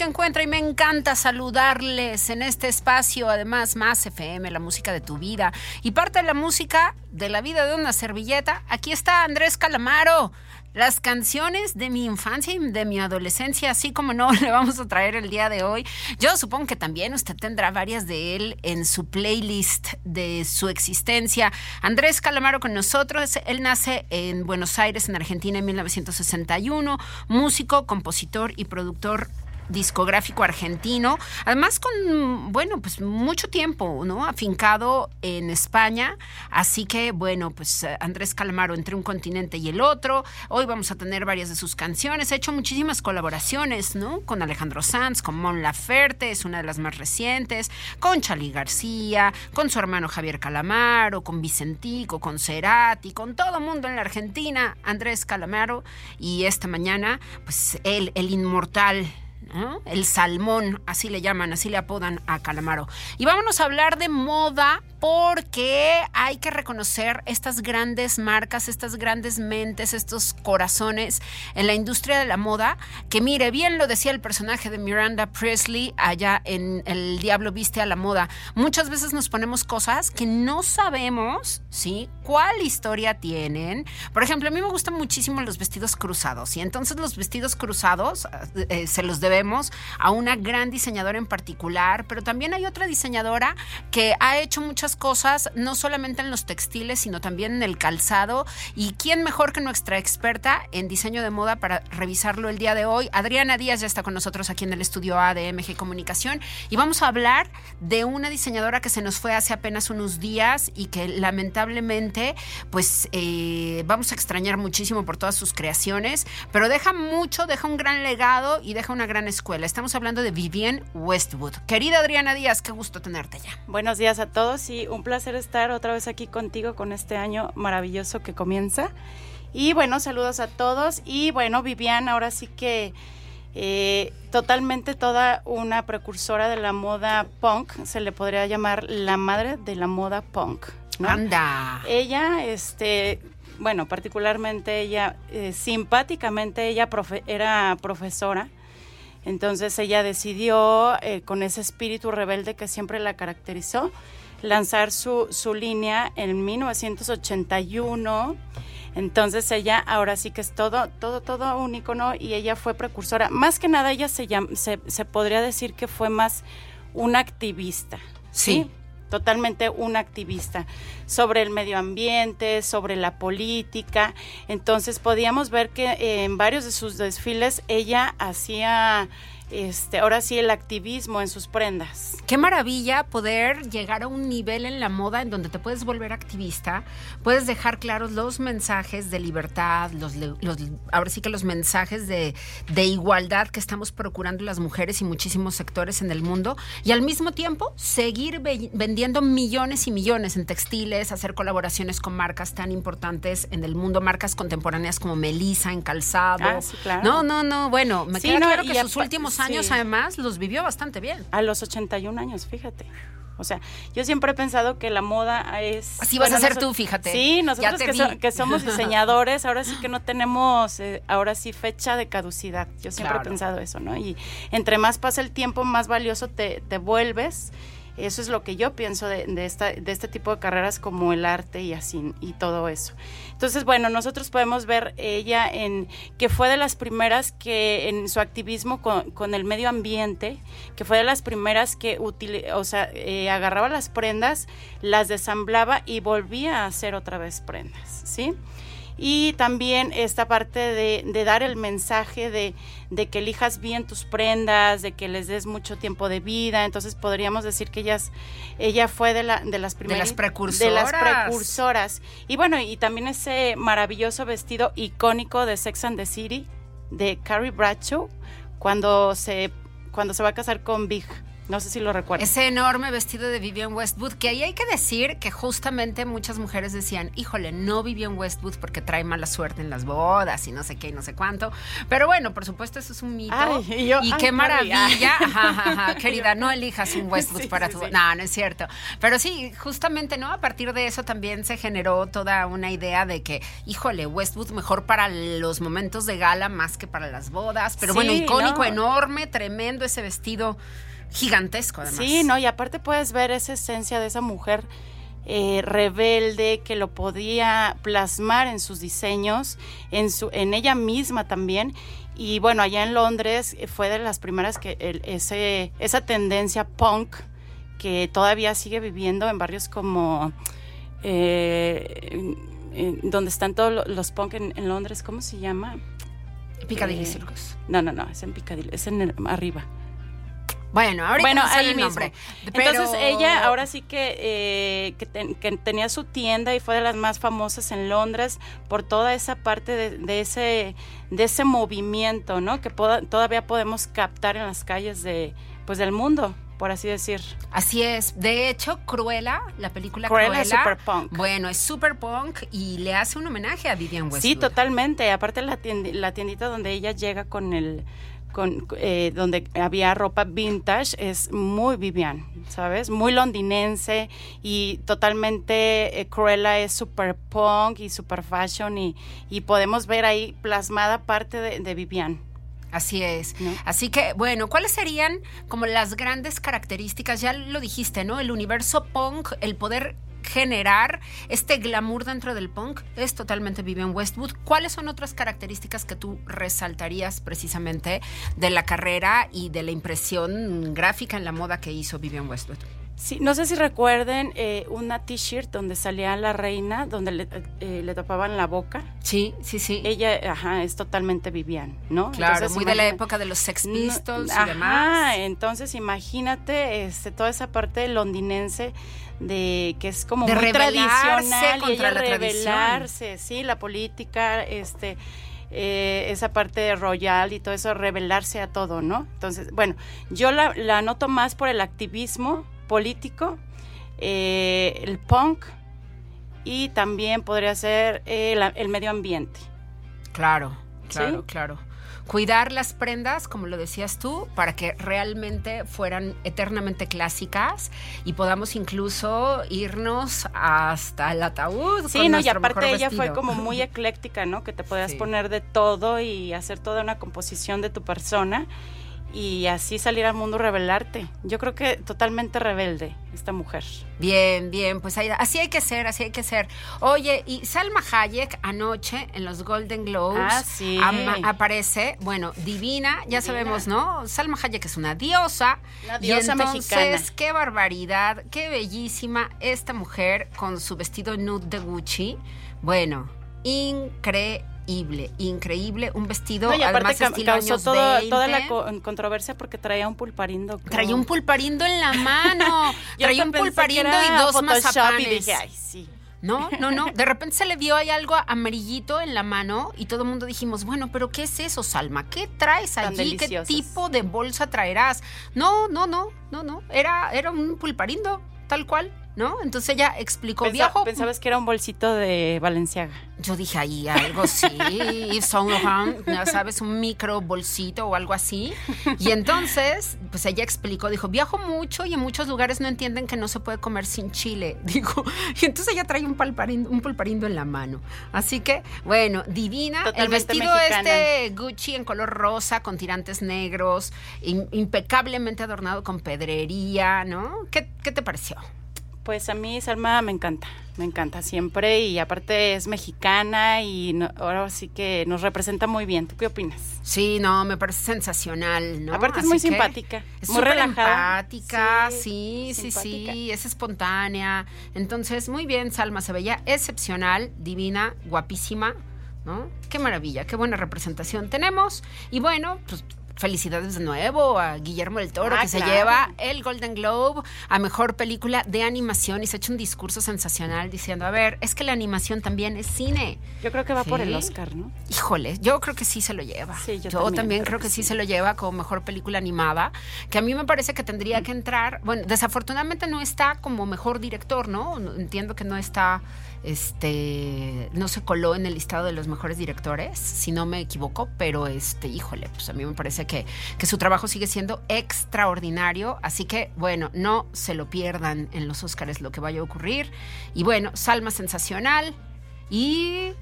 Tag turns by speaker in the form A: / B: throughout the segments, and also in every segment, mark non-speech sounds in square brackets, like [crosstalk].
A: Que encuentra y me encanta saludarles en este espacio, además más FM, la música de tu vida y parte de la música de la vida de una servilleta. Aquí está Andrés Calamaro. Las canciones de mi infancia y de mi adolescencia, así como no, [laughs] le vamos a traer el día de hoy. Yo supongo que también usted tendrá varias de él en su playlist de su existencia. Andrés Calamaro con nosotros, él nace en Buenos Aires, en Argentina, en 1961, músico, compositor y productor discográfico argentino, además con, bueno, pues mucho tiempo, ¿no? Afincado en España, así que, bueno, pues eh, Andrés Calamaro entre un continente y el otro, hoy vamos a tener varias de sus canciones, ha hecho muchísimas colaboraciones, ¿no? Con Alejandro Sanz, con Mon Laferte, es una de las más recientes, con Chali García, con su hermano Javier Calamaro, con Vicentico, con Cerati, con todo mundo en la Argentina, Andrés Calamaro, y esta mañana, pues él, el inmortal, el salmón, así le llaman, así le apodan a Calamaro. Y vámonos a hablar de moda porque hay que reconocer estas grandes marcas, estas grandes mentes, estos corazones en la industria de la moda, que mire, bien lo decía el personaje de Miranda Presley allá en El Diablo Viste a la Moda, muchas veces nos ponemos cosas que no sabemos, ¿sí? ¿Cuál historia tienen? Por ejemplo, a mí me gustan muchísimo los vestidos cruzados y entonces los vestidos cruzados eh, eh, se los debemos a una gran diseñadora en particular, pero también hay otra diseñadora que ha hecho muchas cosas, no solamente en los textiles, sino también en el calzado. ¿Y quién mejor que nuestra experta en diseño de moda para revisarlo el día de hoy? Adriana Díaz ya está con nosotros aquí en el estudio A de MG Comunicación y vamos a hablar de una diseñadora que se nos fue hace apenas unos días y que lamentablemente pues eh, vamos a extrañar muchísimo por todas sus creaciones, pero deja mucho, deja un gran legado y deja una gran escuela. Estamos hablando de Vivienne Westwood. Querida Adriana Díaz, qué gusto tenerte ya.
B: Buenos días a todos y un placer estar otra vez aquí contigo con este año maravilloso que comienza. Y bueno, saludos a todos. Y bueno, Vivian, ahora sí que eh, totalmente toda una precursora de la moda punk, se le podría llamar la madre de la moda punk.
A: Anda.
B: Ella, este, bueno, particularmente ella, eh, simpáticamente ella era profesora entonces ella decidió, eh, con ese espíritu rebelde que siempre la caracterizó, lanzar su, su línea en 1981. Entonces ella ahora sí que es todo, todo, todo un icono y ella fue precursora. Más que nada ella se, se, se podría decir que fue más una activista. ¿sí? totalmente un activista sobre el medio ambiente, sobre la política. Entonces podíamos ver que en varios de sus desfiles ella hacía este, ahora sí el activismo en sus prendas.
A: Qué maravilla poder llegar a un nivel en la moda en donde te puedes volver activista, puedes dejar claros los mensajes de libertad, los, ahora sí que los mensajes de, de, igualdad que estamos procurando las mujeres y muchísimos sectores en el mundo, y al mismo tiempo seguir vendiendo millones y millones en textiles, hacer colaboraciones con marcas tan importantes en el mundo, marcas contemporáneas como Melissa en calzado.
B: Ah, sí, claro.
A: No, no, no, bueno, me queda claro que sus últimos años además los vivió bastante bien.
B: A los 81 años, fíjate. O sea, yo siempre he pensado que la moda es...
A: Así vas a ser tú, fíjate.
B: Sí, nosotros que, somos [laughs] diseñadores, ahora sí que no tenemos, eh, ahora sí, fecha de caducidad. Yo siempre he pensado eso, ¿no? Y entre más pasa el tiempo, más valioso te, te vuelves eso es lo que yo pienso de, esta, de este tipo de carreras como el arte y así y todo eso. Entonces, bueno, nosotros podemos ver ella en que fue de las primeras que en su activismo con, el medio ambiente, que fue de las primeras que o sea, eh, agarraba las prendas, las desamblaba y volvía a hacer otra vez prendas, ¿sí? Y también esta parte de, dar el mensaje de, que elijas bien tus prendas, de que les des mucho tiempo de vida. Entonces podríamos decir que ellas, ella fue de, la, de las primeras.
A: De las precursoras. De las
B: precursoras. Y bueno, y también ese maravilloso vestido icónico de Sex and the City de Carrie Bradshaw cuando se, cuando se va a casar con Big. No sé si lo recuerdas.
A: Ese enorme vestido de Vivian Westwood, que ahí hay que decir que justamente muchas mujeres decían, híjole, no Vivian Westwood porque trae mala suerte en las bodas y no sé qué y no sé cuánto. Pero bueno, por supuesto, eso es un mito. y, qué maravilla. [laughs] querida, no elijas un Westwood para tu... No, no es cierto. Pero sí, justamente, ¿no? A partir de eso también se generó toda una idea de que, híjole, Westwood mejor para los momentos de gala más que para las bodas. Pero bueno, icónico, enorme, tremendo ese vestido gigantesco además.
B: Sí, no, y aparte puedes ver esa esencia de esa mujer eh, rebelde que lo podía plasmar en sus diseños, en, su, en ella misma también. Y bueno, allá en Londres eh, fue de las primeras que ese, esa tendencia punk que todavía sigue viviendo en barrios como... Eh, donde están todos los punk en, Londres, ¿cómo se llama?
A: Piccadilly Circus.
B: No, no, no, es en Piccadilly, es en arriba.
A: Bueno, ahorita bueno, ahí el nombre.
B: Entonces ella ahora sí que, eh, que, tenía su tienda y fue de las más famosas en Londres por toda esa parte de, ese de ese movimiento, ¿no? Que todavía podemos captar en las calles de pues del mundo por así decir.
A: Así es. De hecho, Cruella, la película Cruella,
B: es super punk.
A: Bueno, es super punk y le hace un homenaje a Vivian Westwood.
B: Sí, totalmente. Aparte la, la tiendita donde ella llega con el con, eh, donde había ropa vintage, es muy Vivian, ¿sabes? Muy londinense y totalmente eh, Cruella es super punk y super fashion y, y podemos ver ahí plasmada parte de, de Vivian.
A: Así es. Así que, bueno, ¿cuáles serían como las grandes características? Ya lo dijiste, ¿no? El universo punk, el poder generar este glamour dentro del punk es totalmente Vivian Westwood. ¿Cuáles son otras características que tú resaltarías precisamente de la carrera y de la impresión gráfica en la moda que hizo Vivian Westwood?
B: Sí, no sé si recuerden eh, una t-shirt donde salía la reina, donde le, eh, le, tapaban la boca.
A: Sí, sí, sí.
B: Ella, ajá, es totalmente Vivian, ¿no?
A: Claro, muy de la época de los Sex Pistols y demás.
B: entonces imagínate este, toda esa parte londinense de que es como muy tradicional
A: contra y
B: la rebelarse, sí, la política, este eh, esa parte royal y todo eso, rebelarse a todo, ¿no? Entonces, bueno, yo la, la noto más por el activismo político, eh, el punk y también podría ser el, el medio ambiente.
A: Claro, claro, claro cuidar las prendas, como lo decías tú, para que realmente fueran eternamente clásicas y podamos incluso irnos hasta el ataúd.
B: Sí, no, y aparte ella fue como muy [laughs] ecléctica, ¿no? Que te podías poner de todo y hacer toda una composición de tu persona y así salir al mundo revelarte. Yo creo que totalmente rebelde esta mujer.
A: Bien, bien, pues así hay que ser, así hay que ser. Oye, y Salma Hayek anoche en los Golden Globes
B: ah,
A: aparece, bueno, divina, ya sabemos, ¿no? Salma Hayek es una diosa.
B: Una diosa y entonces,
A: qué barbaridad, qué bellísima esta mujer con su vestido nude de Gucci. Bueno, increíble increíble, increíble, un vestido
B: y aparte causó toda la controversia porque traía un pulparindo.
A: Traía un pulparindo en la [laughs] mano, traía un pulparindo y dos mazapanes.
B: Y dije, ay, sí. [laughs]
A: No, no, no. De repente se le vio ahí algo amarillito en la mano y todo el mundo dijimos, bueno, pero ¿qué es eso, Salma? ¿Qué traes allí? ¿Qué tipo de bolsa traerás? No, no, no, no, no. Era, era un pulparindo, tal cual. ¿No? Entonces ella explicó,
B: Pensa, Pensabas que era un bolsito de Valenciaga.
A: Yo dije ahí algo sí, Saint ya sabes, un micro bolsito o algo así. Y entonces, pues ella explicó, dijo, viajo mucho y en muchos lugares no entienden que no se puede comer sin chile, [laughs] dijo. Y entonces ella trae un pulparindo, un pulparindo en la mano. Así que, bueno, divina. el vestido este Gucci en color rosa con tirantes negros, impecablemente adornado con pedrería, ¿no? ¿Qué, qué te pareció?
B: Pues a mí Salma me encanta, me encanta siempre y aparte es mexicana y ahora sí que nos representa muy bien. ¿Tú qué opinas?
A: Sí, no, me parece sensacional, ¿no?
B: Aparte es muy simpática,
A: es
B: muy
A: relajada. Simpática, sí, sí, sí, es espontánea. Entonces, muy bien, Salma se veía excepcional, divina, guapísima, ¿no? Qué maravilla, qué buena representación tenemos. Y bueno, pues felicidades de nuevo a Guillermo del Toro, ah, que se lleva el Golden Globe a mejor película de animación y se ha hecho un discurso sensacional diciendo: A ver, es que la animación también es cine.
B: Yo creo que va por el Oscar, ¿no?
A: Híjole, yo creo que sí se lo lleva.
B: Sí,
A: yo, también, creo, que, sí. se lo lleva como mejor película animada, que a mí me parece que tendría que entrar. Bueno, desafortunadamente no está como mejor director, ¿no? Entiendo que no está este no se coló en el listado de los mejores directores, si no me equivoco, pero este, híjole, pues a mí me parece que, que su trabajo sigue siendo extraordinario, así que bueno, no se lo pierdan en los Óscares lo que vaya a ocurrir. Y bueno, Salma sensacional y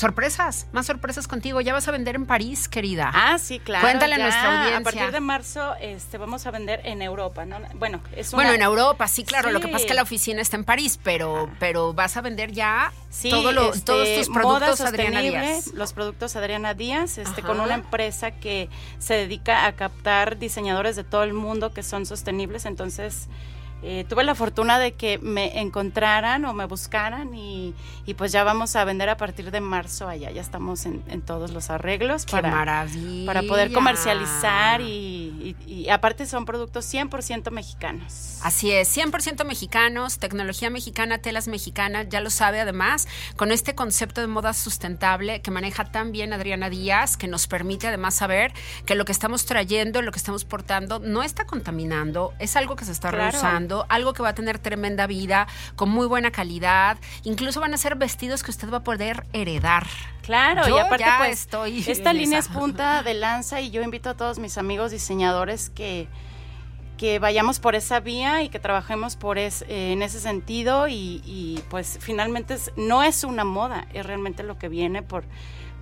A: sorpresas, más sorpresas contigo. Ya vas a vender en París, querida.
B: Ah, sí, claro.
A: Cuéntale a nuestra audiencia.
B: A partir de marzo este, vamos a vender en Europa, ¿no? Bueno, es
A: Bueno, en Europa, sí, claro. Lo que pasa es que la oficina está en París, pero, ah. pero vas a vender ya todo lo, este, todos tus productos Adriana Díaz.
B: Los productos Adriana Díaz, este, con una empresa que se dedica a captar diseñadores de todo el mundo que son sostenibles. Entonces, eh, tuve la fortuna de que me encontraran o me buscaran y, pues ya vamos a vender a partir de marzo allá. Ya estamos en, todos los arreglos
A: para,
B: para poder comercializar y, y, aparte son productos 100% mexicanos.
A: Así es, 100% mexicanos, tecnología mexicana, telas mexicanas, ya lo sabe además, con este concepto de moda sustentable que maneja tan bien Adriana Díaz, que nos permite además saber que lo que estamos trayendo, lo que estamos portando, no está contaminando, es algo que se está reusando algo que va a tener tremenda vida, con muy buena calidad. Incluso van a ser vestidos que usted va a poder heredar.
B: Claro, y aparte pues
A: estoy
B: esta línea es [laughs] punta de lanza y yo invito a todos mis amigos diseñadores que que vayamos por esa vía y que trabajemos por es, eh, en ese sentido y, y pues finalmente es, no es una moda, es realmente lo que viene por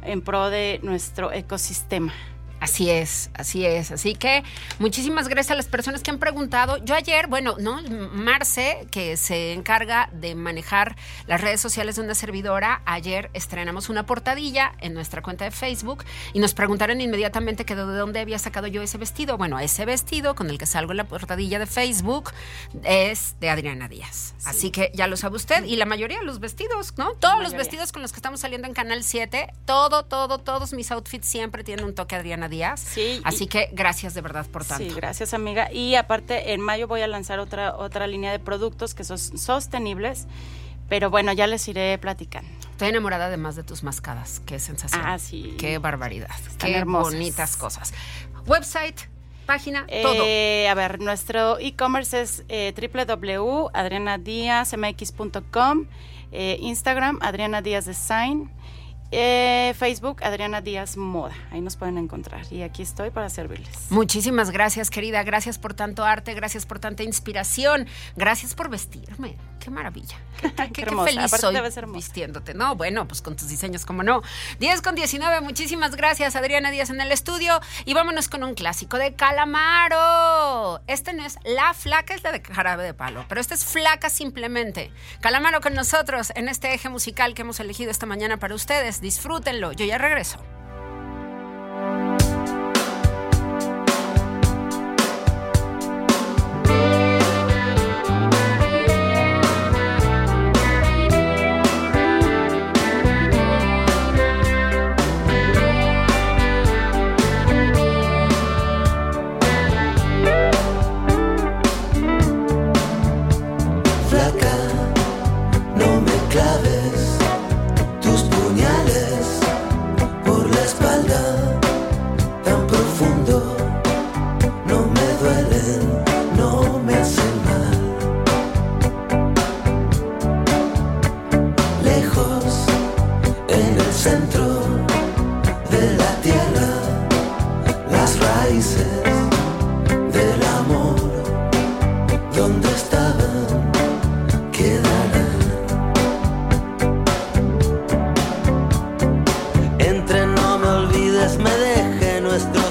B: en pro de nuestro ecosistema.
A: Así es, así es. Así que muchísimas gracias a las personas que han preguntado. Yo ayer, bueno, ¿no? Marce, que se encarga de manejar las redes sociales de una servidora, ayer estrenamos una portadilla en nuestra cuenta de Facebook y nos preguntaron inmediatamente que de dónde había sacado yo ese vestido. Bueno, ese vestido con el que salgo en la portadilla de Facebook es de Adriana Díaz. Así que ya lo sabe usted. Y la mayoría de los vestidos, ¿no? Todos los vestidos con los que estamos saliendo en Canal 7, todo, todo, todos mis outfits siempre tienen un toque Adriana días. Sí. Así que gracias de verdad por tanto.
B: Sí, gracias amiga. Y aparte, en mayo voy a lanzar otra, otra línea de productos que son sostenibles. Pero bueno, ya les iré platicando.
A: Estoy enamorada además de tus mascadas. Qué sensación.
B: Ah, sí.
A: Qué barbaridad. Qué bonitas cosas. Website, página, todo.
B: Eh, a ver, nuestro e-commerce es eh, www.adrianadiazmx.com, eh, Instagram, Adriana Díaz Design. Eh, Facebook, Adriana Díaz Moda. Ahí nos pueden encontrar. Y aquí estoy para servirles.
A: Muchísimas gracias, querida. Gracias por tanto arte, gracias por tanta inspiración. Gracias por vestirme. Qué maravilla. Qué, [laughs] feliz soy vistiéndote. No, bueno, pues con tus diseños, como no. 10 con 19, muchísimas gracias, Adriana Díaz en el estudio. Y vámonos con un clásico de Calamaro. Este no es La Flaca, es la de Jarabe de Palo, pero esta es Flaca simplemente. Calamaro con nosotros en este eje musical que hemos elegido esta mañana para ustedes. Disfrútenlo. Yo ya regreso.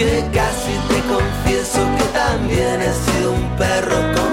C: que casi te confieso que también he sido un perro con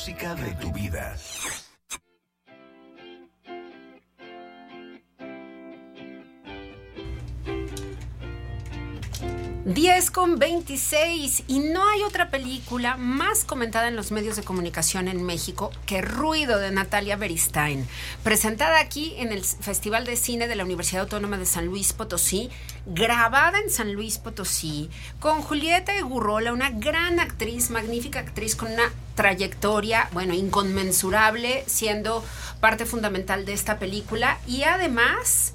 D: música de tu vida.
A: 10 con 26 y no hay otra película más comentada en los medios de comunicación en México que Ruido de Natalia Beristain, presentada aquí en el Festival de Cine de la Universidad Autónoma de San Luis Potosí, grabada en San Luis Potosí, con Julieta Egurrola, una gran actriz, magnífica actriz con una trayectoria, bueno, inconmensurable, siendo parte fundamental de esta película y además,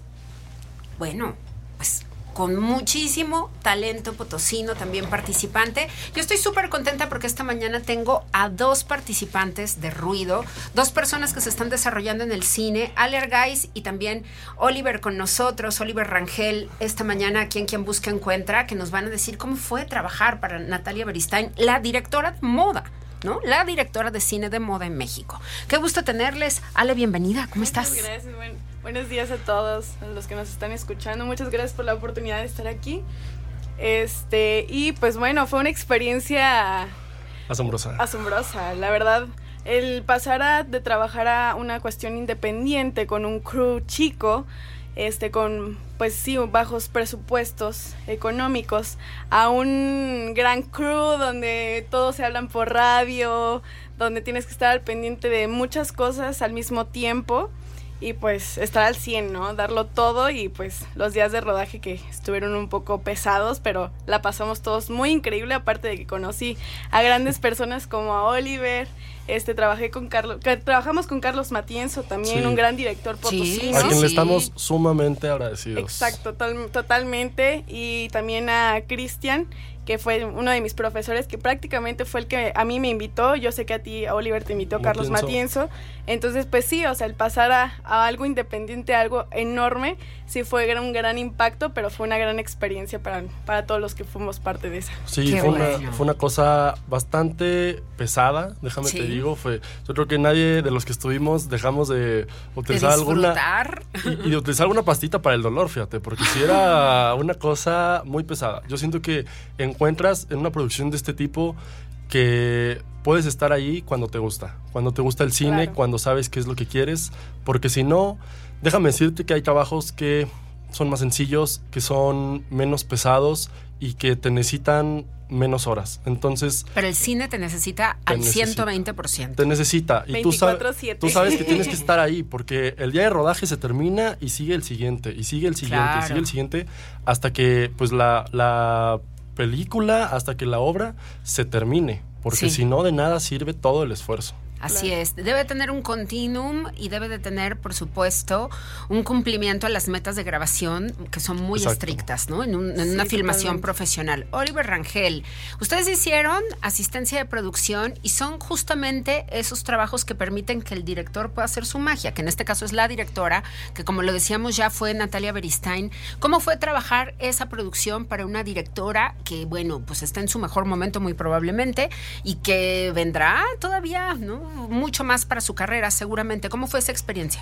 A: bueno, pues con muchísimo talento potosino, también participante. Yo estoy súper contenta porque esta mañana tengo a dos participantes de ruido, dos personas que se están desarrollando en el cine, Ale Argais y también Oliver con nosotros, Oliver Rangel, esta mañana aquí en Quien Busca Encuentra, que nos van a decir cómo fue trabajar para Natalia Beristain, la directora moda. ¿No? La directora de cine de moda en México. Qué gusto tenerles. Ale, bienvenida. ¿Cómo estás?
E: Gracias. buenos días a todos los que nos están escuchando. Muchas gracias por la oportunidad de estar aquí. Este, y pues bueno, fue una experiencia
F: asombrosa.
E: Asombrosa, la verdad. El pasar a, de trabajar a una cuestión independiente con un crew chico este, con, pues sí, bajos presupuestos económicos, a un gran crew donde todos se hablan por radio, donde tienes que estar al pendiente de muchas cosas al mismo tiempo y pues estar al 100, ¿no? Darlo todo y pues los días de rodaje que estuvieron un poco pesados, pero la pasamos todos muy increíble, aparte de que conocí a grandes personas como a Oliver, este trabajé con Carlos, trabajamos con Carlos Matienzo también, un gran director potosino.
F: A quien le estamos sumamente agradecidos.
E: Exacto, totalmente y también a Cristian que fue uno de mis profesores, que prácticamente fue el que a mí me invitó. Yo sé que a ti, a Oliver, te invitó Carlos Matienzo. Entonces, pues sí, o sea, el pasar a, algo independiente, a algo enorme, sí fue un gran impacto, pero fue una gran experiencia para, para todos los que fuimos parte de esa.
F: Sí, fue una, fue una, cosa bastante pesada, déjame te digo. Fue, yo creo que nadie de los que estuvimos dejamos de utilizar alguna. Y, y, de utilizar alguna pastita para el dolor, fíjate, porque si era [laughs] una cosa muy pesada. Yo siento que en encuentras en una producción de este tipo que puedes estar ahí cuando te gusta, cuando te gusta el cine, cuando sabes qué es lo que quieres, porque si no, déjame decirte que hay trabajos que son más sencillos, que son menos pesados y que te necesitan menos horas. Entonces...
A: Pero el cine te necesita al 120%.
F: Te necesita. Y tú, sabes, tú sabes que tienes que [laughs] estar ahí porque el día de rodaje se termina y sigue el siguiente, y sigue el siguiente, y sigue el siguiente, hasta que pues la, la película hasta que la obra se termine, porque si no de nada sirve todo el esfuerzo.
A: Así es, debe tener un continuum y debe de tener, por supuesto, un cumplimiento a las metas de grabación que son muy estrictas, ¿no? En, una filmación profesional. Oliver Rangel, ustedes hicieron asistencia de producción y son justamente esos trabajos que permiten que el director pueda hacer su magia, que en este caso es la directora, que como lo decíamos ya fue Natalia Beristain. ¿Cómo fue trabajar esa producción para una directora que, bueno, pues está en su mejor momento muy probablemente y que vendrá todavía, ¿no? Mucho más para su carrera, seguramente. ¿Cómo fue esa experiencia?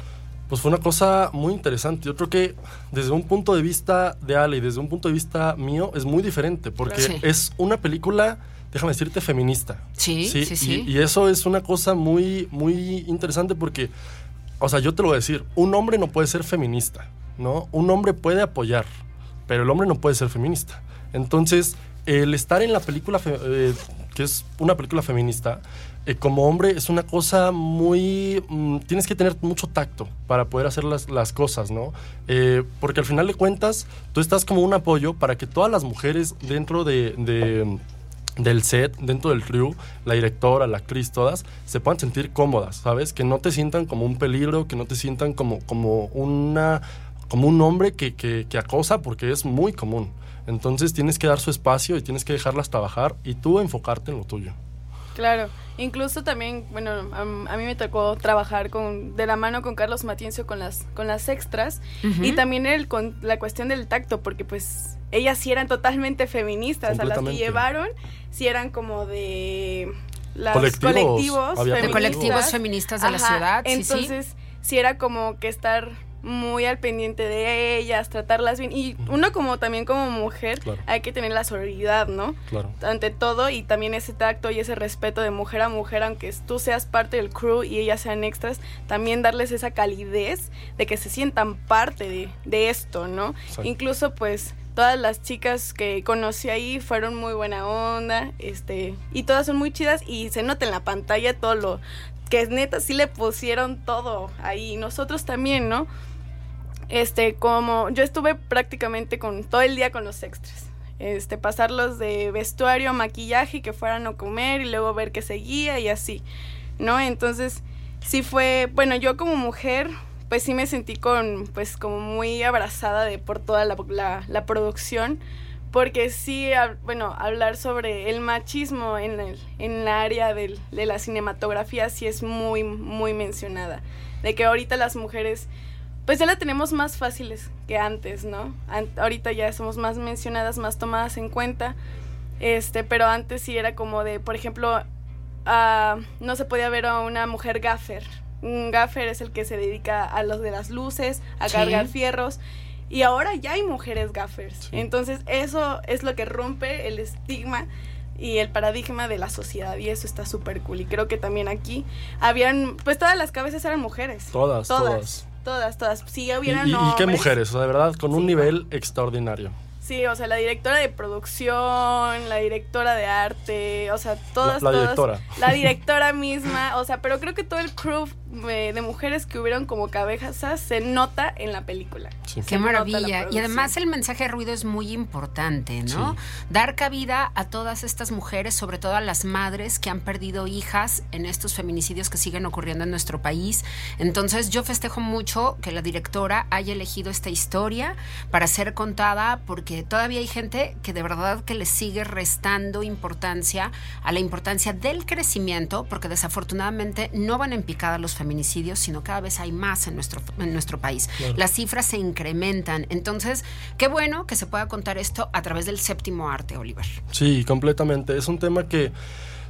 F: Pues fue una cosa muy interesante. Yo creo que desde un punto de vista de Ale y desde un punto de vista mío es muy diferente, porque es una película, déjame decirte, feminista.
A: Sí, sí, sí.
F: Y, eso es una cosa muy, muy interesante porque, o sea, yo te lo voy a decir, un hombre no puede ser feminista, ¿no? Un hombre puede apoyar, pero el hombre no puede ser feminista. Entonces, el estar en la película, eh, que es una película feminista, eh, como hombre es una cosa muy... Mm, tienes que tener mucho tacto para poder hacer las, las cosas, ¿no? Eh, porque al final de cuentas, tú estás como un apoyo para que todas las mujeres dentro de, del set, dentro del crew, la directora, la actriz, todas, se puedan sentir cómodas, ¿sabes? Que no te sientan como un peligro, que no te sientan como, como, una, como un hombre que, que, que acosa, porque es muy común. Entonces tienes que dar su espacio y tienes que dejarlas trabajar y tú enfocarte en lo tuyo.
E: Claro, incluso también, bueno, a, mí me tocó trabajar con de la mano con Carlos Matiencio con las con las extras. Y también el con la cuestión del tacto porque pues ellas sí eran totalmente feministas, a las que llevaron sí eran como de
F: los colectivos,
A: de colectivos feministas de la ciudad,
E: entonces sí, era como que estar muy al pendiente de ellas, tratarlas bien. Y uno como también como mujer hay que tener la solidaridad, ¿no?
F: Claro.
E: Ante todo y también ese tacto y ese respeto de mujer a mujer, aunque tú seas parte del crew y ellas sean extras, también darles esa calidez de que se sientan parte de, esto, ¿no? Incluso pues todas las chicas que conocí ahí fueron muy buena onda, este, y todas son muy chidas y se nota en la pantalla todo lo que es neta sí le pusieron todo ahí, nosotros también, ¿no? Este, como yo estuve prácticamente con todo el día con los extras. Este, pasarlos de vestuario, maquillaje, que fueran a comer y luego ver qué seguía y así, ¿no? Entonces, sí fue, bueno, yo como mujer, pues sí me sentí con, pues como muy abrazada de por toda la, la, producción, porque sí, bueno, hablar sobre el machismo en el, en la área de la cinematografía sí es muy, muy mencionada, de que ahorita las mujeres pues ya la tenemos más fáciles que antes, ¿no? ahorita ya somos más mencionadas, más tomadas en cuenta, este, pero antes sí era como de, por ejemplo, no se podía ver a una mujer gaffer. Un gaffer es el que se dedica a los de las luces, a cargar fierros. Y ahora ya hay mujeres gaffers. Entonces eso es lo que rompe el estigma y el paradigma de la sociedad y eso está súper cool y creo que también aquí habían pues todas las cabezas eran mujeres
F: todas todas
E: todas todas, sí hubieran
F: y, y, y qué mujeres o sea de verdad con un nivel extraordinario.
E: Sí, o sea, la directora de producción, la directora de arte, o sea, todas,
F: la, la directora.
E: La [laughs] directora misma, o sea, pero creo que todo el crew de mujeres que hubieron como cabezas se nota en la película.
A: Qué maravilla. Y además el mensaje de ruido es muy importante, ¿no? Dar cabida a todas estas mujeres, sobre todo a las madres que han perdido hijas en estos feminicidios que siguen ocurriendo en nuestro país. Entonces yo festejo mucho que la directora haya elegido esta historia para ser contada porque todavía hay gente que de verdad que le sigue restando importancia a la importancia del crecimiento porque desafortunadamente no van en picada los feminicidios feminicidios, sino cada vez hay más en nuestro, en nuestro país. Las cifras se incrementan. Entonces, qué bueno que se pueda contar esto a través del séptimo arte, Oliver.
F: Sí, completamente. Es un tema que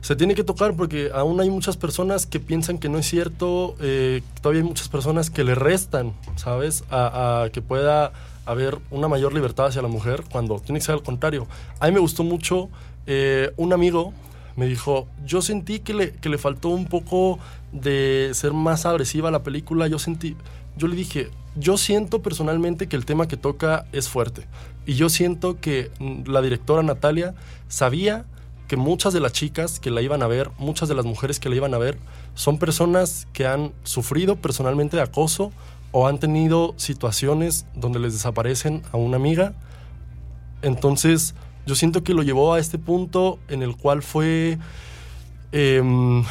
F: se tiene que tocar porque aún hay muchas personas que piensan que no es cierto, eh, todavía hay muchas personas que le restan, ¿sabes? A, que pueda haber una mayor libertad hacia la mujer cuando tiene que ser al contrario. A mí me gustó mucho eh, un amigo me dijo, yo sentí que le, que le faltó un poco de ser más agresiva la película, yo sentí, yo le dije, yo siento personalmente que el tema que toca es fuerte y yo siento que mm, la directora Natalia sabía que muchas de las chicas que la iban a ver, muchas de las mujeres que la iban a ver, son personas que han sufrido personalmente de acoso o han tenido situaciones donde les desaparecen a una amiga. Entonces, yo siento que lo llevó a este punto en el cual fue em,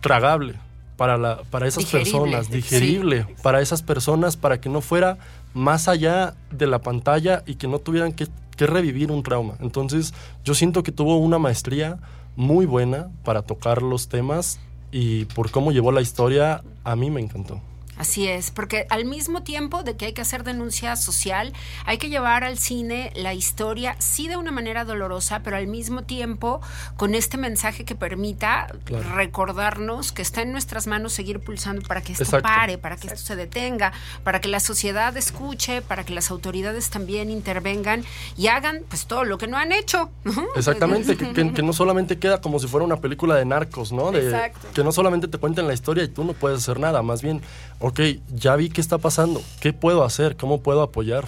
F: tragable para, la, para esas personas, digerible para esas personas, para que no fuera más allá de la pantalla y que no tuvieran que, que revivir un trauma. Entonces yo siento que tuvo una maestría muy buena para tocar los temas y por cómo llevó la historia, a mí me encantó.
A: Así es, porque al mismo tiempo de que hay que hacer denuncia social, hay que llevar al cine la historia, sí de una manera dolorosa, pero al mismo tiempo con este mensaje que permita recordarnos que está en nuestras manos seguir pulsando para que esto pare, para que esto se detenga, para que la sociedad escuche, para que las autoridades también intervengan y hagan pues todo lo que no han hecho.
F: Exactamente, que, no [laughs] solamente queda como si fuera una película de narcos, ¿no? De, que no solamente te cuenten la historia y tú no puedes hacer nada, más bien ok, ya vi qué está pasando, ¿qué puedo hacer? ¿Cómo puedo apoyar?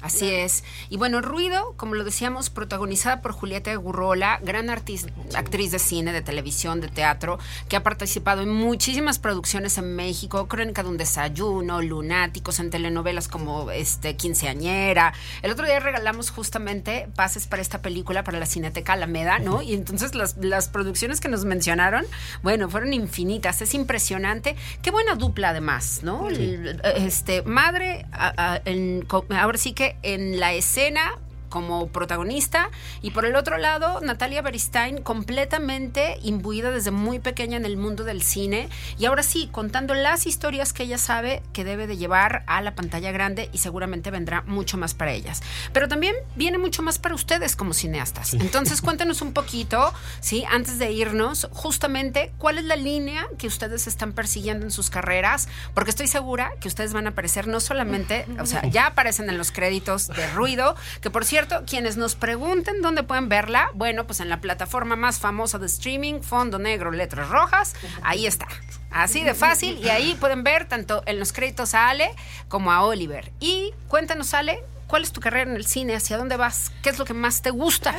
A: Así es. Y bueno, Ruido, como lo decíamos, protagonizada por Julieta Gurrola, gran actriz de cine, de televisión, de teatro, que ha participado en muchísimas producciones en México, Crónica de un desayuno, Lunáticos, en telenovelas como este Quinceañera. El otro día regalamos justamente pases para esta película para la Cineteca Alameda, ¿no? Y entonces las, las producciones que nos mencionaron, bueno, fueron infinitas. Es impresionante. Qué buena dupla además, ¿no? Este, madre, ahora sí que en la escena como protagonista. Y por el otro lado Natalia Beristain completamente imbuida desde muy pequeña en el mundo del cine. Y ahora sí contando las historias que ella sabe que debe de llevar a la pantalla grande y seguramente vendrá mucho más para ellas. Pero también viene mucho más para ustedes como cineastas. Entonces cuéntenos un poquito, sí, antes de irnos, justamente cuál es la línea que ustedes están persiguiendo en sus carreras, porque estoy segura que ustedes van a aparecer no solamente, o sea, ya aparecen en los créditos de ruido, que por cierto, quienes nos pregunten dónde pueden verla, bueno, pues en la plataforma más famosa de streaming, Fondo Negro, Letras Rojas, ahí está. Así de fácil y ahí pueden ver tanto en los créditos a Ale como a Oliver. Y cuéntanos, Ale, ¿cuál es tu carrera en el cine? ¿Hacia dónde vas? ¿Qué es lo que más te gusta?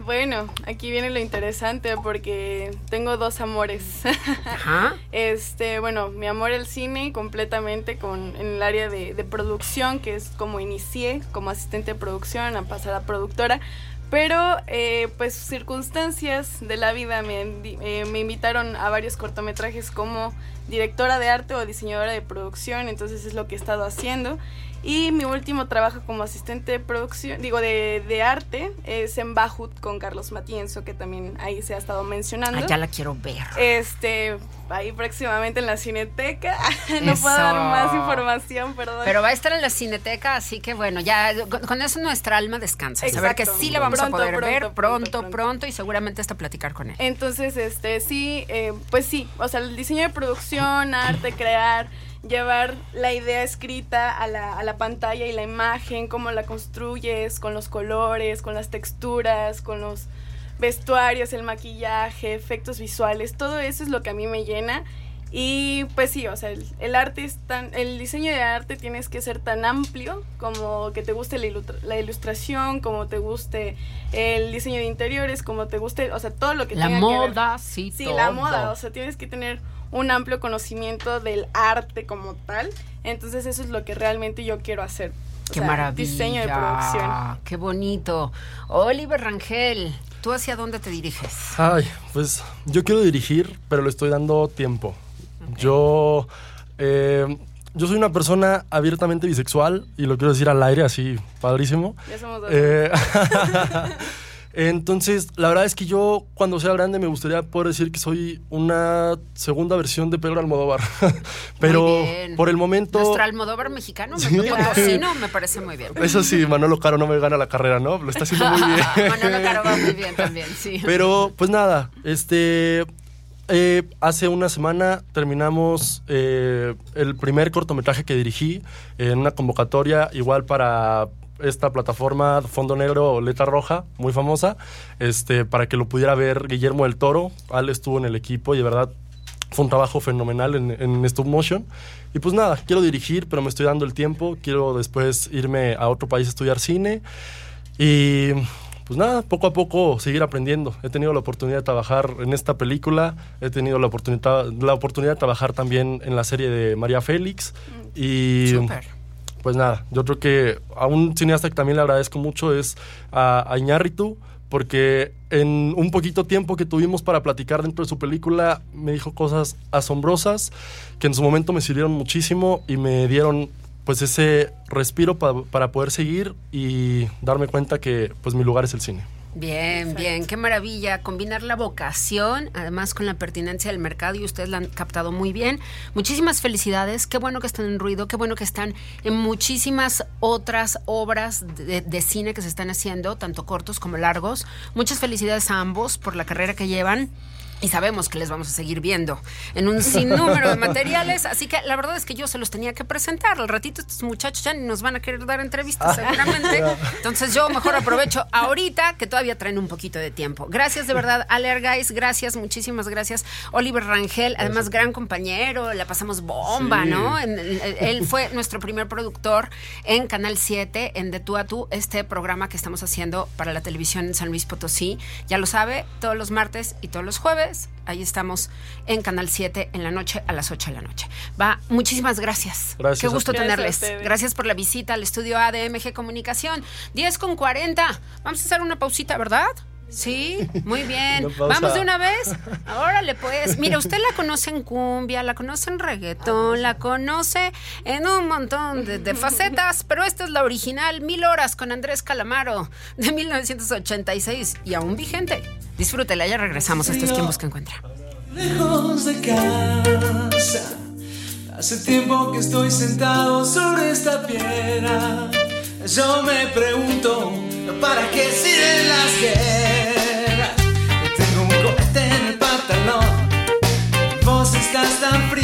E: bueno, aquí viene lo interesante porque tengo dos amores. Ajá. [laughs] Este, bueno, mi amor el cine completamente con en el área de, de producción, que es como inicié como asistente de producción a pasar a productora. Pero, eh, pues, circunstancias de la vida me, eh, me, invitaron a varios cortometrajes como directora de arte o diseñadora de producción, entonces es lo que he estado haciendo. Y mi último trabajo como asistente de producción, digo, de, de arte, es en Bajut con Carlos Matienzo, que también ahí se ha estado mencionando.
A: Ah, ya la quiero ver.
E: Este, ahí próximamente en la Cineteca. [laughs] no puedo dar más información, perdón.
A: Pero va a estar en la Cineteca, así que bueno, ya con, eso nuestra alma descansa. Saber que sí la vamos a poder ver pronto, pronto, y seguramente hasta platicar con él.
E: Entonces, este, sí, eh, pues sí, o sea, el diseño de producción, arte, crear llevar la idea escrita a la, a la pantalla y la imagen, cómo la construyes, con los colores, con las texturas, con los vestuarios, el maquillaje, efectos visuales, todo eso es lo que a mí me llena. Y pues sí, o sea, el, arte es tan, el diseño de arte tienes que ser tan amplio como que te guste la, la, ilustración, como te guste el diseño de interiores, como te guste, o sea, todo lo que
A: la moda, sí,
E: sí, la moda, o sea, tienes que tener un amplio conocimiento del arte como tal. Entonces eso es lo que realmente yo quiero hacer.
A: Qué maravilla.
E: Diseño de producción.
A: Qué bonito. Oliver Rangel, ¿tú hacia dónde te diriges?
F: Ay, pues yo quiero dirigir, pero le estoy dando tiempo. Yo... Eh, yo soy una persona abiertamente bisexual y lo quiero decir al aire así, padrísimo.
E: Ya somos dos. Eh, [laughs] [laughs]
F: Entonces, la verdad es que yo, cuando sea grande, me gustaría poder decir que soy una segunda versión de Pedro Almodóvar. [laughs] Pero por el momento.
A: Nuestro Almodóvar mexicano, sí. [laughs] no, me parece muy bien.
F: Eso sí, Manolo Caro no me gana la carrera, ¿no? Lo está haciendo muy [laughs] bien.
A: Manolo Caro va muy bien también, sí.
F: Pero, pues nada, este. Eh, hace una semana terminamos eh, el primer cortometraje que dirigí en una convocatoria igual para esta plataforma Fondo Negro o Letra Roja, muy famosa, este, para que lo pudiera ver Guillermo del Toro. Al estuvo en el equipo y de verdad fue un trabajo fenomenal en, en stop motion. Y pues nada, quiero dirigir, pero me estoy dando el tiempo. Quiero después irme a otro país a estudiar cine. Y pues nada, poco a poco seguir aprendiendo. He tenido la oportunidad de trabajar en esta película, he tenido la oportunidad, la oportunidad de trabajar también en la serie de María Félix. Mm, y pues nada, yo creo que a un cineasta que también le agradezco mucho es a, a Iñárritu, porque en un poquito tiempo que tuvimos para platicar dentro de su película me dijo cosas asombrosas que en su momento me sirvieron muchísimo y me dieron pues ese respiro para poder seguir y darme cuenta que pues mi lugar es el cine.
A: Bien, bien, qué maravilla. Combinar la vocación, además con la pertinencia del mercado, y ustedes la han captado muy bien. Muchísimas felicidades. Qué bueno que están en ruido, qué bueno que están en muchísimas otras obras de, de cine que se están haciendo, tanto cortos como largos. Muchas felicidades a ambos por la carrera que llevan y sabemos que les vamos a seguir viendo en un sinnúmero de materiales, así que la verdad es que yo se los tenía que presentar. Al ratito estos muchachos ya ni nos van a querer dar entrevistas seguramente. Entonces yo mejor aprovecho ahorita que todavía traen un poquito de tiempo. Gracias de verdad, Ale Guys, gracias, muchísimas gracias. Oliver Rangel, además gran compañero, la pasamos bomba, ¿no? él fue nuestro primer productor en Canal 7, en De Tú a Tú, este programa que estamos haciendo para la televisión en San Luis Potosí. Ya lo sabe, todos los martes y todos los jueves Ahí estamos en Canal 7 en la noche a las 8 de la noche. Va, muchísimas gracias.
F: Gracias.
A: Qué gusto tenerles. Gracias, por la visita al estudio ADMG Comunicación. 10 con 40. Vamos a hacer una pausita, ¿verdad? Sí, muy bien. Vamos de una vez. Órale, pues. Mira, usted la conoce en cumbia, la conoce en reggaetón, la conoce en un montón de, facetas, pero esta es la original, Mil Horas con Andrés Calamaro, de 1986 y aún vigente. Disfrútela, ya regresamos. Esto es Quien Busca Encuentra.
C: Lejos de casa, hace tiempo que estoy sentado sobre esta piedra. Yo me pregunto, ¿para qué sirven las guerras? tengo un cohete en el pantalón, vos estás tan fría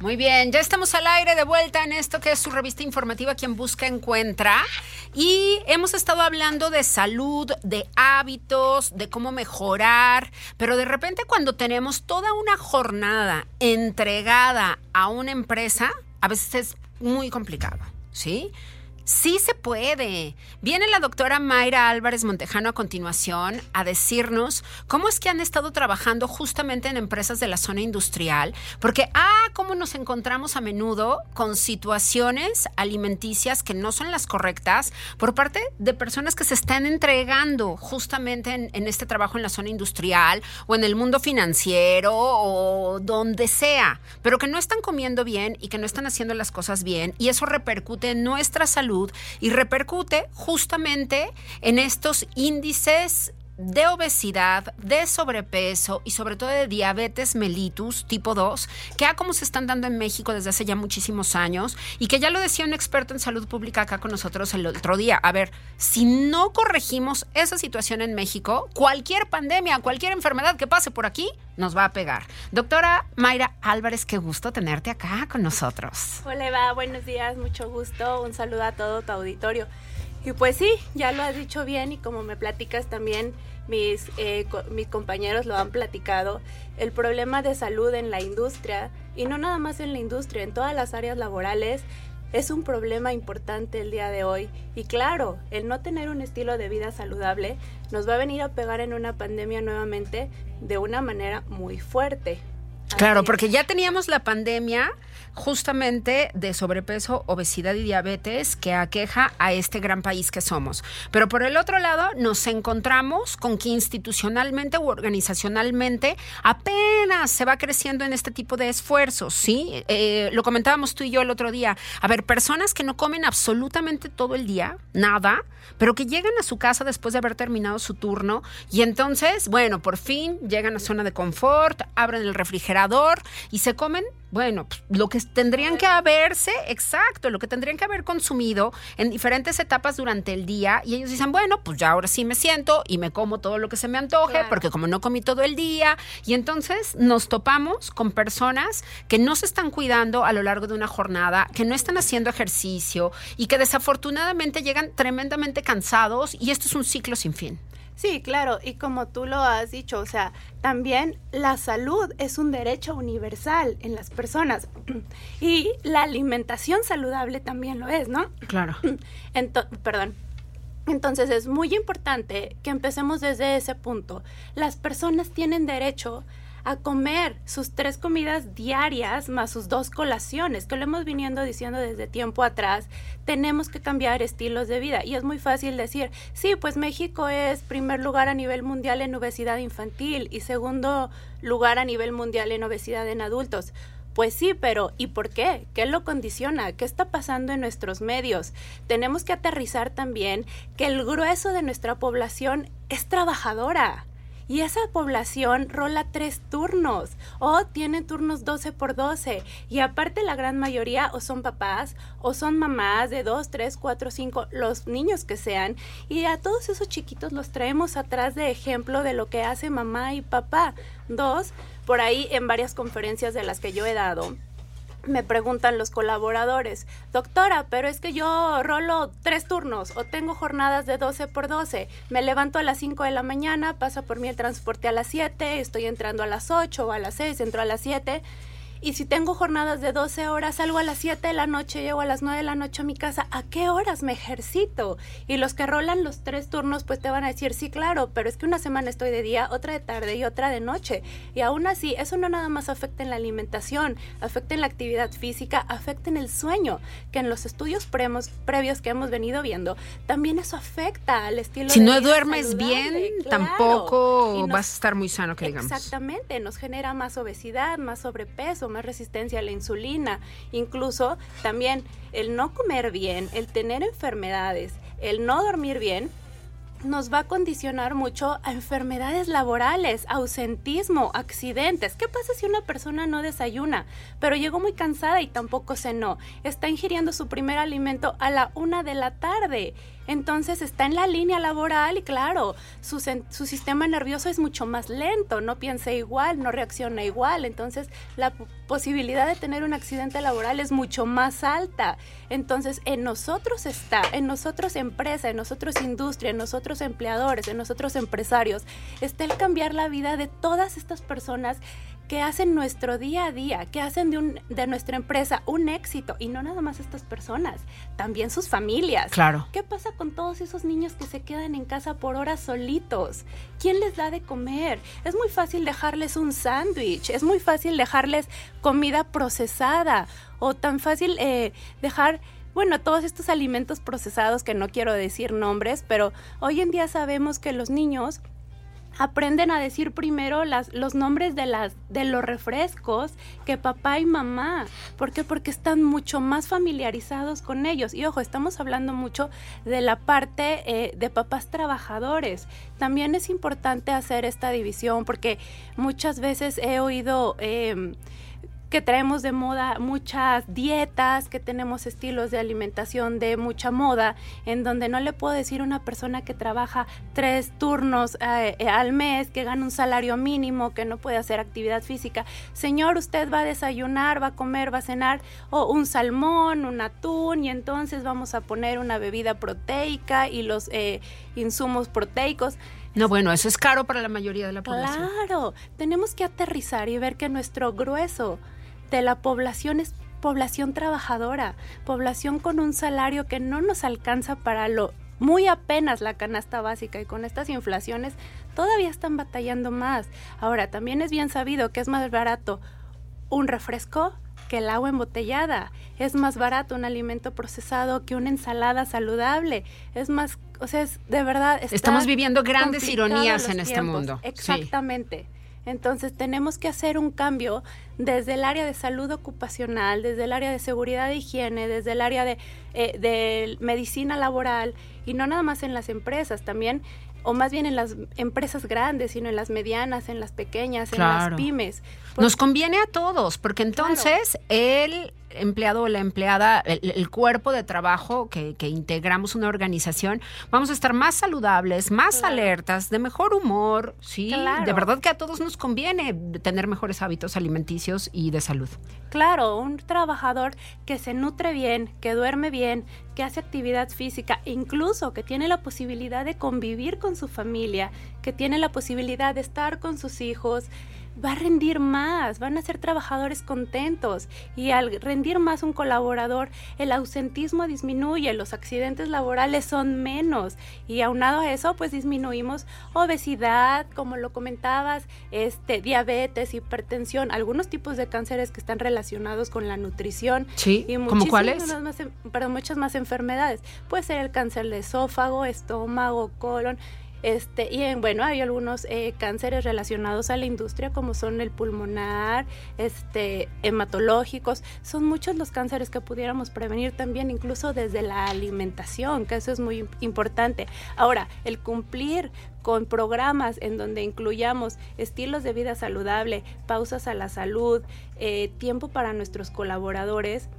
A: Muy bien, ya estamos al aire de vuelta en esto que es su revista informativa Quien Busca Encuentra. Y hemos estado hablando de salud, de hábitos, de cómo mejorar, pero de repente cuando tenemos toda una jornada entregada a una empresa, a veces es muy complicado, ¿sí? Sí se puede. Viene la doctora Mayra Álvarez Montejano a continuación a decirnos cómo es que han estado trabajando justamente en empresas de la zona industrial, porque, ah, cómo nos encontramos a menudo con situaciones alimenticias que no son las correctas por parte de personas que se están entregando justamente en, en este trabajo en la zona industrial o en el mundo financiero o donde sea, pero que no están comiendo bien y que no están haciendo las cosas bien y eso repercute en nuestra salud y repercute justamente en estos índices de obesidad, de sobrepeso y sobre todo de diabetes mellitus tipo 2, que a como se están dando en México desde hace ya muchísimos años y que ya lo decía un experto en salud pública acá con nosotros el otro día. A ver, si no corregimos esa situación en México, cualquier pandemia, cualquier enfermedad que pase por aquí nos va a pegar. Doctora Mayra Álvarez, qué gusto tenerte acá con nosotros.
G: Hola Eva, buenos días, mucho gusto. Un saludo a todo tu auditorio. Y pues sí, ya lo has dicho bien y como me platicas también, mis, eh, mis compañeros lo han platicado, el problema de salud en la industria, y no nada más en la industria, en todas las áreas laborales, es un problema importante el día de hoy. Y claro, el no tener un estilo de vida saludable nos va a venir a pegar en una pandemia nuevamente de una manera muy fuerte.
A: Claro, porque ya teníamos la pandemia justamente de sobrepeso, obesidad y diabetes que aqueja a este gran país que somos. Pero por el otro lado, nos encontramos con que institucionalmente u organizacionalmente apenas se va creciendo en este tipo de esfuerzos, ¿sí? Eh, lo comentábamos tú y yo el otro día. A ver, personas que no comen absolutamente todo el día, nada, pero que llegan a su casa después de haber terminado su turno y entonces, bueno, por fin llegan a zona de confort, abren el refrigerador y se comen bueno, pues, lo que tendrían que haberse, exacto, lo que tendrían que haber consumido en diferentes etapas durante el día y ellos dicen, bueno, pues ya ahora sí me siento y me como todo lo que se me antoje porque como no comí todo el día y entonces nos topamos con personas que no se están cuidando a lo largo de una jornada, que no están haciendo ejercicio y que desafortunadamente llegan tremendamente cansados y esto es un ciclo sin fin.
G: Sí, claro, y como tú lo has dicho, o sea, también la salud es un derecho universal en las personas [clears throat] y la alimentación saludable también lo es, ¿no?
A: Claro. [clears throat]
G: perdón. Entonces es muy importante que empecemos desde ese punto. Las personas tienen derecho a comer sus tres comidas diarias más sus dos colaciones, que lo hemos viniendo diciendo desde tiempo atrás, tenemos que cambiar estilos de vida. Y es muy fácil decir, sí, pues México es primer lugar a nivel mundial en obesidad infantil y segundo lugar a nivel mundial en obesidad en adultos. Pues sí, pero ¿y por qué? ¿Qué lo condiciona? ¿Qué está pasando en nuestros medios? Tenemos que aterrizar también que el grueso de nuestra población es trabajadora y esa población rola tres turnos o tiene turnos 12 por 12 y aparte la gran mayoría o son papás o son mamás de 2, 3, 4, 5, los niños que sean. Y a todos esos chiquitos los traemos atrás de ejemplo de lo que hace mamá y papá. Dos, por ahí en varias conferencias de las que yo he dado me preguntan los colaboradores, doctora, pero es que yo rolo tres turnos o tengo jornadas de 12 por 12. Me levanto a las 5 de la mañana, pasa por mí el transporte a las 7, estoy entrando a las 8 o a las 6, entro a las 7 y si tengo jornadas de 12 horas, salgo a las 7 de la noche, llego a las 9 de la noche a mi casa, ¿a qué horas me ejercito? Y los que rolan los tres turnos, pues te van a decir, sí, claro, pero es que una semana estoy de día, otra de tarde y otra de noche. Y aún así, eso no nada más afecta en la alimentación, afecta en la actividad física, afecta en el sueño, que en los estudios previos que hemos venido viendo, también eso afecta al estilo
A: si
G: de
A: no duermes bien, tampoco vas a estar muy sano, que digamos.
G: Exactamente, nos genera más obesidad, más sobrepeso, más resistencia a la insulina, incluso también el no comer bien, el tener enfermedades, el no dormir bien, nos va a condicionar mucho a enfermedades laborales, ausentismo, accidentes. ¿Qué pasa si una persona no desayuna, pero llegó muy cansada y tampoco cenó? Está ingiriendo su primer alimento a la una de la tarde entonces está en la línea laboral y claro, su, su, sistema nervioso es mucho más lento, no piensa igual, no reacciona igual, entonces la posibilidad de tener un accidente laboral es mucho más alta. Entonces en nosotros está, en nosotros empresa, en nosotros industria, en nosotros empleadores, en nosotros empresarios, está el cambiar la vida de todas estas personas que hacen nuestro día a día, que hacen de, un, de nuestra empresa un éxito. Y no nada más estas personas, también sus familias.
A: Claro.
G: ¿Qué pasa con todos esos niños que se quedan en casa por horas solitos? ¿Quién les da de comer? Es muy fácil dejarles un sándwich, es muy fácil dejarles comida procesada o tan fácil eh, dejar bueno, todos estos alimentos procesados que no quiero decir nombres, pero hoy en día sabemos que los niños aprenden a decir primero las, los nombres de, las, de los refrescos que papá y mamá. ¿Por qué? Porque están mucho más familiarizados con ellos. Y ojo, estamos hablando mucho de la parte eh, de papás trabajadores. También es importante hacer esta división porque muchas veces he oído... Eh, que traemos de moda muchas dietas, que tenemos estilos de alimentación de mucha moda, en donde no le puedo decir a una persona que trabaja tres turnos eh, al mes, que gana un salario mínimo, que no puede hacer actividad física, señor, usted va a desayunar, va a comer, va a cenar o un salmón, un atún, y entonces vamos a poner una bebida proteica y los eh, insumos proteicos.
A: No, bueno, eso es caro para la mayoría de la población.
G: Claro, tenemos que aterrizar y ver que nuestro grueso de la población es población trabajadora, población con un salario que no nos alcanza para lo muy apenas la canasta básica y con estas inflaciones todavía están batallando más. Ahora, también es bien sabido que es más barato un refresco que el agua embotellada. Es más barato un alimento procesado que una ensalada saludable. Es más, o sea, es de verdad.
A: Estamos viviendo grandes ironías en este mundo.
G: Exactamente. Entonces tenemos que hacer un cambio desde el área de salud ocupacional, desde el área de seguridad e higiene, desde el área de, eh, de medicina laboral y no nada más en las empresas, también o más bien en las empresas grandes, sino en las medianas, en las pequeñas, en las pymes.
A: Nos conviene a todos, porque entonces el empleado o la empleada, el, cuerpo de trabajo que, integramos una organización, vamos a estar más saludables, más alertas, de mejor humor, ¿sí? De verdad que a todos nos conviene tener mejores hábitos alimenticios y de salud.
G: Claro, un trabajador que se nutre bien, que duerme bien, que hace actividad física, incluso que tiene la posibilidad de convivir con su familia, que tiene la posibilidad de estar con sus hijos, va a rendir más, van a ser trabajadores contentos y al rendir más un colaborador, el ausentismo disminuye, los accidentes laborales son menos y aunado a eso, pues disminuimos obesidad, como lo comentabas, este diabetes, hipertensión, algunos tipos de cánceres que están relacionados con la nutrición
A: sí, y ¿como cuáles?
G: Más, pero muchas más enfermedades. Puede ser el cáncer de esófago, estómago, colon este, y bueno, hay algunos eh, cánceres relacionados a la industria como son el pulmonar, este, hematológicos. Son muchos los cánceres que pudiéramos prevenir también incluso desde la alimentación, que eso es muy importante. Ahora, el cumplir con programas en donde incluyamos estilos de vida saludable, pausas a la salud, eh, tiempo para nuestros colaboradores,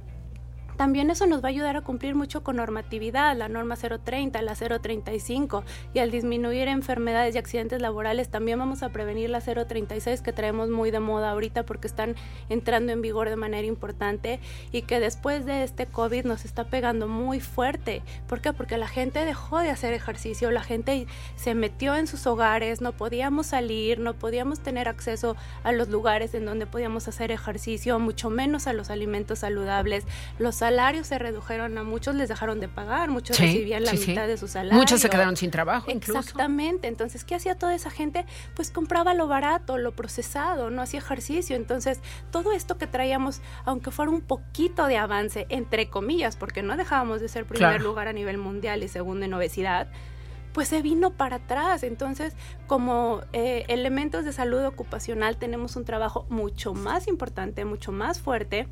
G: también eso nos va a ayudar a cumplir mucho con normatividad, la norma 030, la 035, y al disminuir enfermedades y accidentes laborales también vamos a prevenir la 036 que traemos muy de moda ahorita porque están entrando en vigor de manera importante y que después de este COVID nos está pegando muy fuerte. ¿Por qué? Porque la gente dejó de hacer ejercicio, la gente se metió en sus hogares, no podíamos salir, no podíamos tener acceso a los lugares en donde podíamos hacer ejercicio, mucho menos a los alimentos saludables. Los salarios se redujeron a muchos, les dejaron de pagar, muchos recibían la mitad de su salario.
A: Muchos se quedaron sin trabajo incluso.
G: Exactamente, entonces, ¿qué hacía toda esa gente? Pues compraba lo barato, lo procesado, no hacía ejercicio, entonces todo esto que traíamos, aunque fuera un poquito de avance, entre comillas, porque no dejábamos de ser primer lugar a nivel mundial y segundo en obesidad, pues se vino para atrás. Entonces, como eh, elementos de salud ocupacional tenemos un trabajo mucho más importante, mucho más fuerte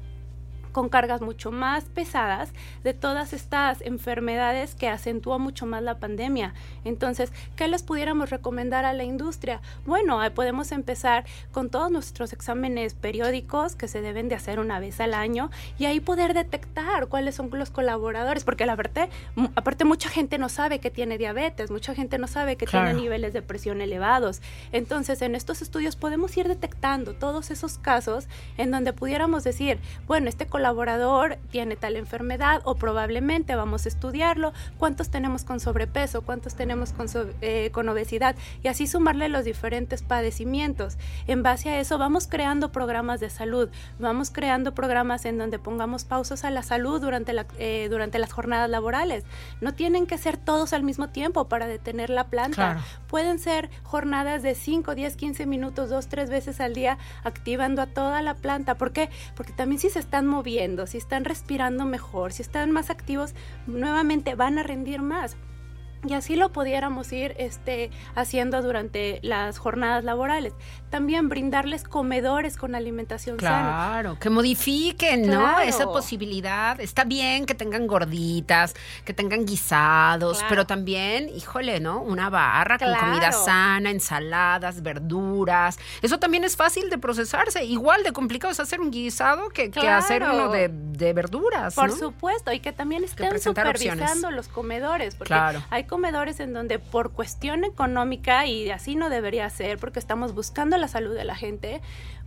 G: con cargas mucho más pesadas de todas estas enfermedades que acentuó mucho más la pandemia. Entonces, ¿qué les pudiéramos recomendar a la industria? Bueno, podemos empezar con todos nuestros exámenes periódicos que se deben de hacer una vez al año y ahí poder detectar cuáles son los colaboradores, porque la verdad, aparte mucha gente no sabe que tiene diabetes, mucha gente no sabe que tiene niveles de presión elevados. Entonces, en estos estudios podemos ir detectando todos esos casos en donde pudiéramos decir, bueno, este colaborador colaborador tiene tal enfermedad o probablemente vamos a estudiarlo, cuántos tenemos con sobrepeso, cuántos tenemos con, eh, con obesidad y así sumarle los diferentes padecimientos. En base a eso vamos creando programas de salud, vamos creando programas en donde pongamos pausas a la salud durante, la, eh, durante las jornadas laborales. No tienen que ser todos al mismo tiempo para detener la planta. Pueden ser jornadas de 5, 10, 15 minutos, dos, tres veces al día activando a toda la planta. ¿Por qué? Porque también si se están moviendo, si están respirando mejor, si están más activos, nuevamente van a rendir más y así lo pudiéramos ir este, haciendo durante las jornadas laborales. También brindarles comedores con alimentación
A: sana. Claro, que modifiquen, ¿no? Esa posibilidad. Está bien que tengan gorditas, que tengan guisados, pero también, híjole, ¿no? Una barra con comida sana, ensaladas, verduras. Eso también es fácil de procesarse. Igual de complicado es hacer un guisado que, hacer uno de, verduras.
G: Por supuesto, y que también estén supervisando los comedores, porque claro. hay comedores en donde por cuestión económica, y así no debería ser, porque estamos buscando la salud de la gente,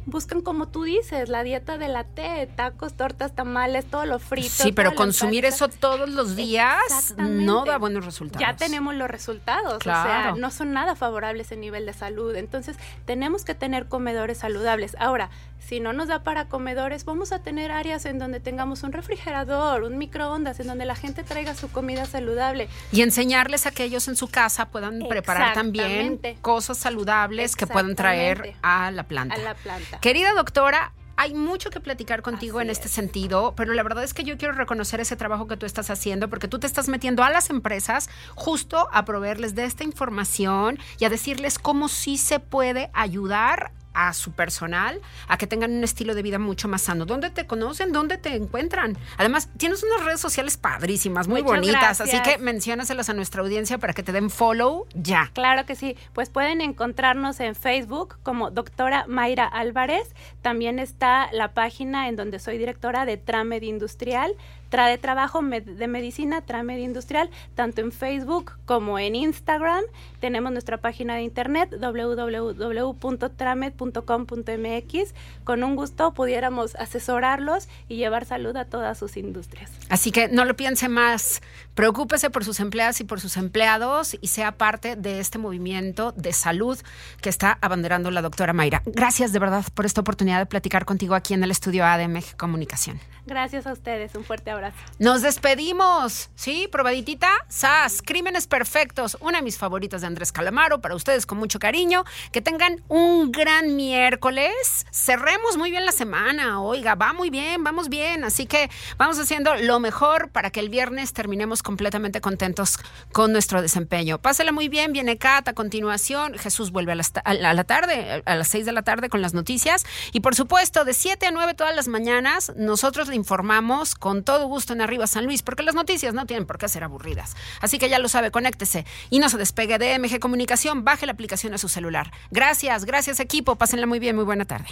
G: buscan como tú dices, la dieta de la té, tacos, tortas, tamales, todo lo frito.
A: Sí, pero consumir eso todos los días no da buenos resultados.
G: Ya tenemos los resultados, claro. o sea, no son nada favorables en nivel de salud. Entonces, tenemos que tener comedores saludables. Ahora, si no nos da para comedores, vamos a tener áreas en donde tengamos un refrigerador, un microondas, en donde la gente traiga su comida saludable.
A: Y enseñarles a que ellos en su casa puedan preparar también cosas saludables que puedan traer a la planta.
G: A la planta.
A: Querida doctora, hay mucho que platicar contigo en este sentido, pero la verdad es que yo quiero reconocer ese trabajo que tú estás haciendo porque tú te estás metiendo a las empresas justo a proveerles de esta información y a decirles cómo sí se puede ayudar a su personal a que tengan un estilo de vida mucho más sano. ¿Dónde te conocen? ¿Dónde te encuentran? Además, tienes unas redes sociales padrísimas, muy bonitas, así que menciónaselas a nuestra audiencia para que te den follow ya.
G: Claro que sí, pues pueden encontrarnos en Facebook como doctora Mayra Álvarez. También está la página en donde soy directora de Tramed Industrial trae trabajo de medicina, Tramed Industrial, tanto en Facebook como en Instagram. Tenemos nuestra página de internet www.tramed.com.mx. Con un gusto pudiéramos asesorarlos y llevar salud a todas sus industrias.
A: Así que no lo piense más, preocúpese por sus empleadas y por sus empleados y sea parte de este movimiento de salud que está abanderando la doctora Mayra. Gracias de verdad por esta oportunidad de platicar contigo aquí en el estudio ADMG Comunicación.
G: Gracias a ustedes, un fuerte abrazo.
A: Nos despedimos, ¿sí? Probaditita, SAS, Crímenes Perfectos, una de mis favoritas de Andrés Calamaro, para ustedes con mucho cariño. Que tengan un gran miércoles. Cerremos muy bien la semana, oiga, va muy bien, vamos bien. Así que vamos haciendo lo mejor para que el viernes terminemos completamente contentos con nuestro desempeño. Pásela muy bien, viene Kat a continuación. Jesús vuelve a, la tarde, a las 6 de la tarde con las noticias. Y por supuesto, de 7 a 9 todas las mañanas, nosotros le informamos con todo gusto en Arriba San Luis, porque las noticias no tienen por qué ser aburridas. Así que ya lo sabe, conéctese y no se despegue de MG Comunicación, baje la aplicación a su celular. Gracias, gracias equipo, pásenla muy bien, muy buena tarde.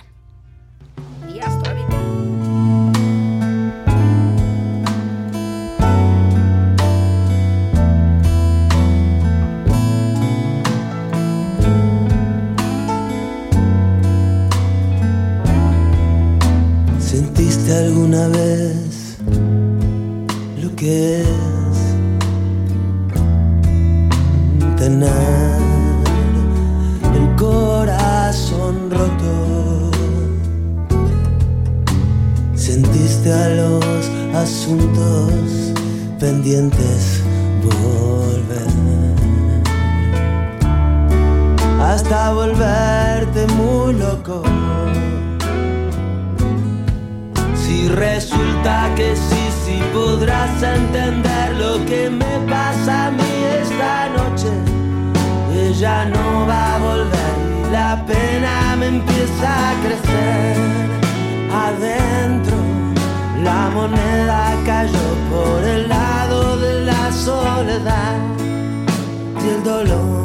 A: Y hasta
C: alguna vez lo que es tener el corazón roto? Sentiste a los asuntos pendientes volver hasta volverte muy loco y resulta que sí, sí podrás entender lo que me pasa a mí esta noche. Ella no va a volver y la pena me empieza a crecer. Adentro la moneda cayó por el lado de la soledad y el dolor.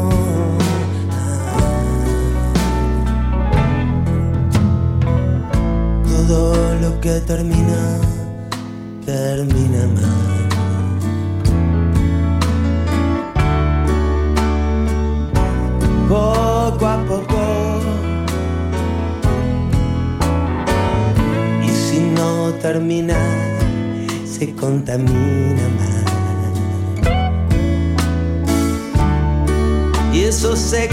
C: Que termina, termina mal. Poco a poco. Y si no termina, se contamina más. Y eso se